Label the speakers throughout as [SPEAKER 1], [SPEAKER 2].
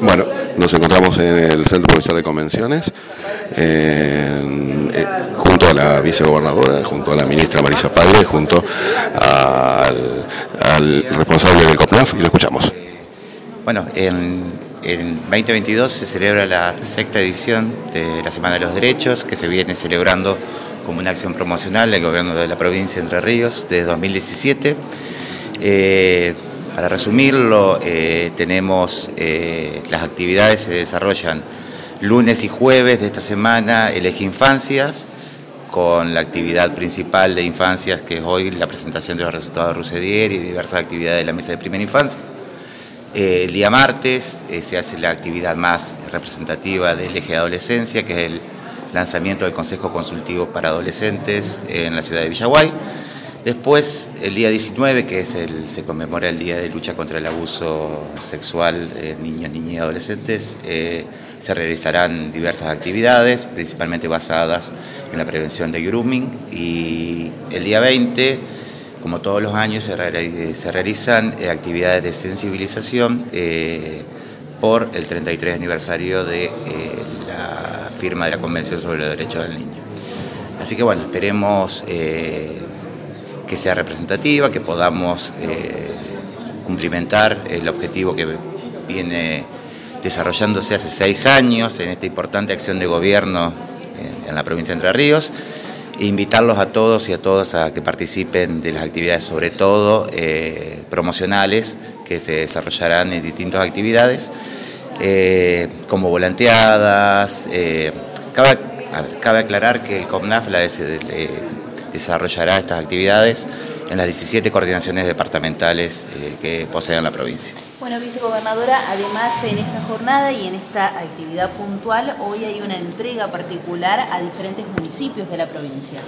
[SPEAKER 1] Bueno, nos encontramos en el Centro Provincial de Convenciones, eh, junto a la vicegobernadora, junto a la ministra Marisa Padre, junto al, responsable del COPNAF, y lo escuchamos.
[SPEAKER 2] Bueno, en, en 2022 se celebra la sexta edición de la Semana de los Derechos, que se viene celebrando como una acción promocional del gobierno de la provincia de Entre Ríos desde 2017. Eh, para resumirlo, eh, tenemos eh, las actividades se desarrollan lunes y jueves de esta semana, el eje infancias, con la actividad principal de infancias que es hoy la presentación de los resultados de Rusedier y diversas actividades de la mesa de primera infancia. el día martes se hace la actividad más representativa del eje de adolescencia, que es el lanzamiento del Consejo Consultivo para Adolescentes en la ciudad de Villaguay. Después, el día 19, que es el, se conmemora el Día de Lucha contra el Abuso Sexual de Niños, Niñas y Adolescentes, eh, se realizarán diversas actividades, principalmente basadas en la prevención de grooming. Y el día 20, como todos los años, se, realizan eh, actividades de sensibilización eh, por el 33 aniversario de la firma de la Convención sobre los Derechos del Niño. Así que bueno, esperemos que sea representativa, que podamos eh, cumplimentar el objetivo que viene desarrollándose hace seis años en esta importante acción de gobierno en la provincia de Entre Ríos e invitarlos a todos y a todas a que participen de las actividades, sobre todo eh, promocionales, que se desarrollarán en distintas actividades, eh, como volanteadas. cabe, cabe, aclarar que el COMNAF la, desarrollará estas actividades en las 17 coordinaciones departamentales eh, que poseen la provincia.
[SPEAKER 3] Bueno, vicegobernadora, además en esta jornada y en esta actividad puntual, hoy hay una entrega particular a diferentes municipios de la provincia.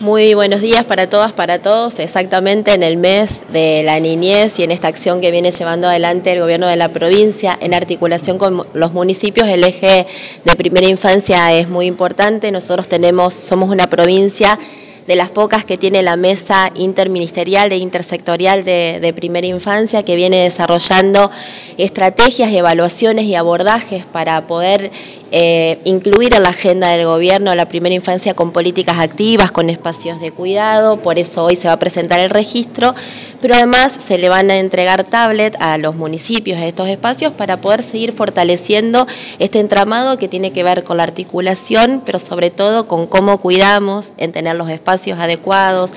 [SPEAKER 4] Muy buenos días para todas, para todos. Exactamente en el mes de la niñez y en esta acción que viene llevando adelante el gobierno de la provincia en articulación con los municipios, el eje de primera infancia es muy importante. Nosotros tenemos, somos una provincia de las pocas que tiene la mesa interministerial e intersectorial de, primera infancia, que viene desarrollando estrategias, evaluaciones y abordajes para poder eh, incluir en la agenda del gobierno la primera infancia con políticas activas, con espacios de cuidado, por eso hoy se va a presentar el registro, pero además se le van a entregar tablet a los municipios de estos espacios para poder seguir fortaleciendo este entramado que tiene que ver con la articulación, pero sobre todo con cómo cuidamos en tener los espacios adecuados,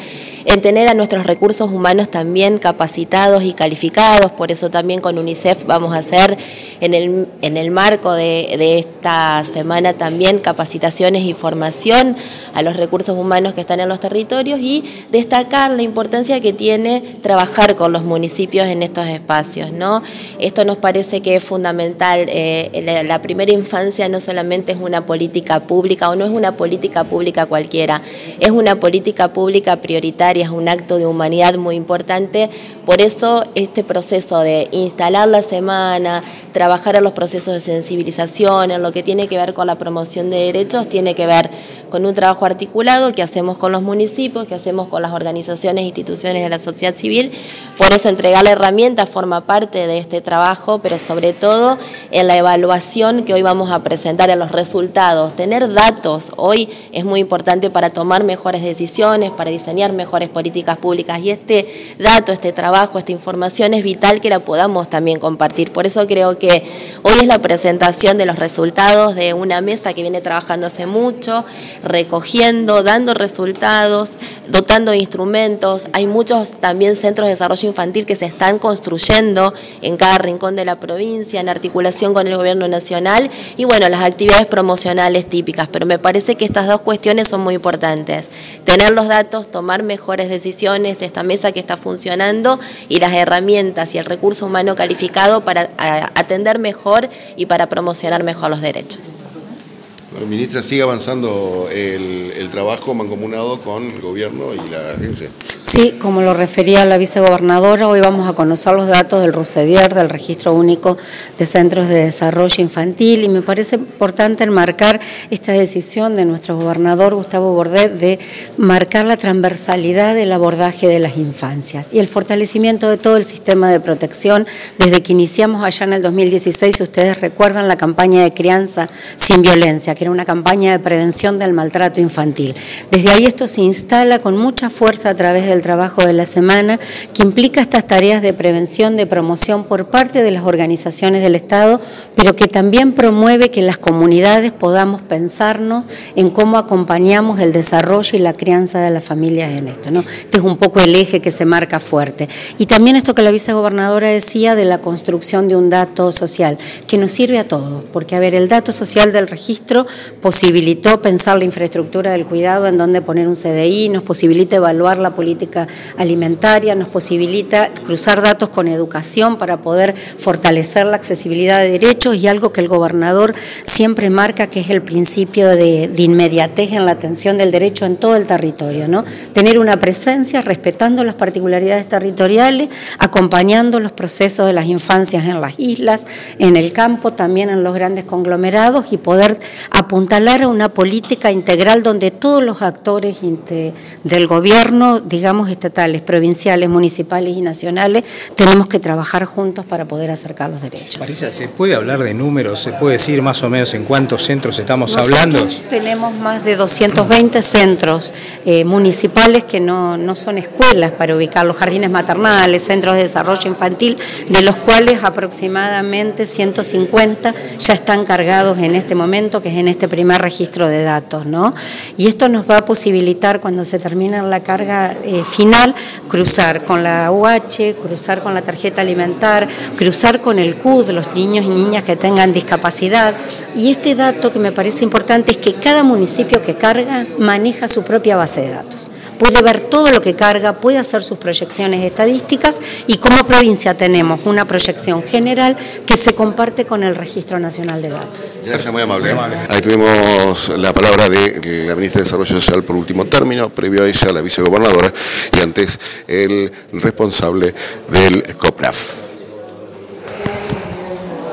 [SPEAKER 4] en tener a nuestros recursos humanos también capacitados y calificados. Por eso también con UNICEF vamos a hacer en el, en el marco de esta semana también capacitaciones y formación a los recursos humanos que están en los territorios y destacar la importancia que tiene trabajar con los municipios en estos espacios. ¿no? Esto nos parece que es fundamental. Eh, la primera infancia no solamente es una política pública o no es una política pública cualquiera, es una política pública prioritaria, es un acto de humanidad muy importante. Por eso este proceso de instalar la semana, trabajar en los procesos de sensibilización, en lo que tiene que ver con la promoción de derechos, tiene que ver con un trabajo articulado que hacemos con los municipios, que hacemos con las organizaciones e instituciones de la sociedad civil. Por eso entregar la herramienta forma parte de este trabajo, pero sobre todo en la evaluación que hoy vamos a presentar, en los resultados. Tener datos hoy es muy importante para tomar mejores decisiones, para diseñar mejores políticas públicas y este dato, este trabajo, esta información es vital que la podamos también compartir. Por eso creo que hoy es la presentación de los resultados de una mesa que viene trabajando hace mucho, recogiendo, dando resultados, dotando de instrumentos. Hay muchos también centros de desarrollo infantil que se están construyendo en cada rincón de la provincia, en articulación con el gobierno nacional y bueno, las actividades promocionales típicas. Pero me parece que estas dos cuestiones son muy importantes. Tener los datos, tomar mejores decisiones, esta mesa que está funcionando y las herramientas y el recurso humano calificado para atender mejor y para promocionar mejor los derechos.
[SPEAKER 1] Ministra, sigue avanzando el, el trabajo mancomunado con el gobierno y la agencia.
[SPEAKER 5] Sí, como lo refería la vicegobernadora, hoy vamos a conocer los datos del RUCEDIER, del Registro Único de Centros de Desarrollo Infantil, y me parece importante enmarcar esta decisión de nuestro gobernador Gustavo Bordet de marcar la transversalidad del abordaje de las infancias y el fortalecimiento de todo el sistema de protección desde que iniciamos allá en el 2016, si ustedes recuerdan la campaña de crianza sin violencia, que era una campaña de prevención del maltrato infantil. Desde ahí esto se instala con mucha fuerza a través del trabajo de la semana, que implica estas tareas de prevención, de promoción por parte de las organizaciones del Estado, pero que también promueve que las comunidades podamos pensarnos en cómo acompañamos el desarrollo y la crianza de las familias en esto. ¿no? Este es un poco el eje que se marca fuerte. Y también esto que la vicegobernadora decía de la construcción de un dato social, que nos sirve a todos, porque a ver, el dato social del registro posibilitó pensar la infraestructura del cuidado en donde poner un CDI, nos posibilita evaluar la política alimentaria, nos posibilita cruzar datos con educación para poder fortalecer la accesibilidad de derechos y algo que el gobernador siempre marca que es el principio de, inmediatez en la atención del derecho en todo el territorio, ¿no? Tener una presencia respetando las particularidades territoriales, acompañando los procesos de las infancias en las islas, en el campo, también en los grandes conglomerados y poder apuntalar a una política integral donde todos los actores del gobierno, digamos estatales, provinciales, municipales y nacionales, tenemos que trabajar juntos para poder acercar los derechos.
[SPEAKER 6] Marisa, ¿se puede hablar de números? ¿Se puede decir más o menos en cuántos centros estamos hablando?
[SPEAKER 5] Tenemos más de 220 centros eh, municipales que no, no son escuelas para ubicar los jardines maternales, centros de desarrollo infantil, de los cuales aproximadamente 150 ya están cargados en este momento, que es en este primer registro de datos. ¿no? Y esto nos va a posibilitar, cuando se termine la carga eh, final, cruzar con la UH, cruzar con la tarjeta alimentar, cruzar con el CUD, los niños y niñas que tengan discapacidad. Y este dato que me parece importante es que cada municipio que carga maneja su propia base de datos puede ver todo lo que carga, puede hacer sus proyecciones estadísticas y como provincia tenemos una proyección general que se comparte con el Registro Nacional de Datos.
[SPEAKER 1] Gracias, muy amable. Ahí tenemos la palabra de la ministra de Desarrollo Social por último término, previo a ella la vicegobernadora y antes el responsable del COPRAF.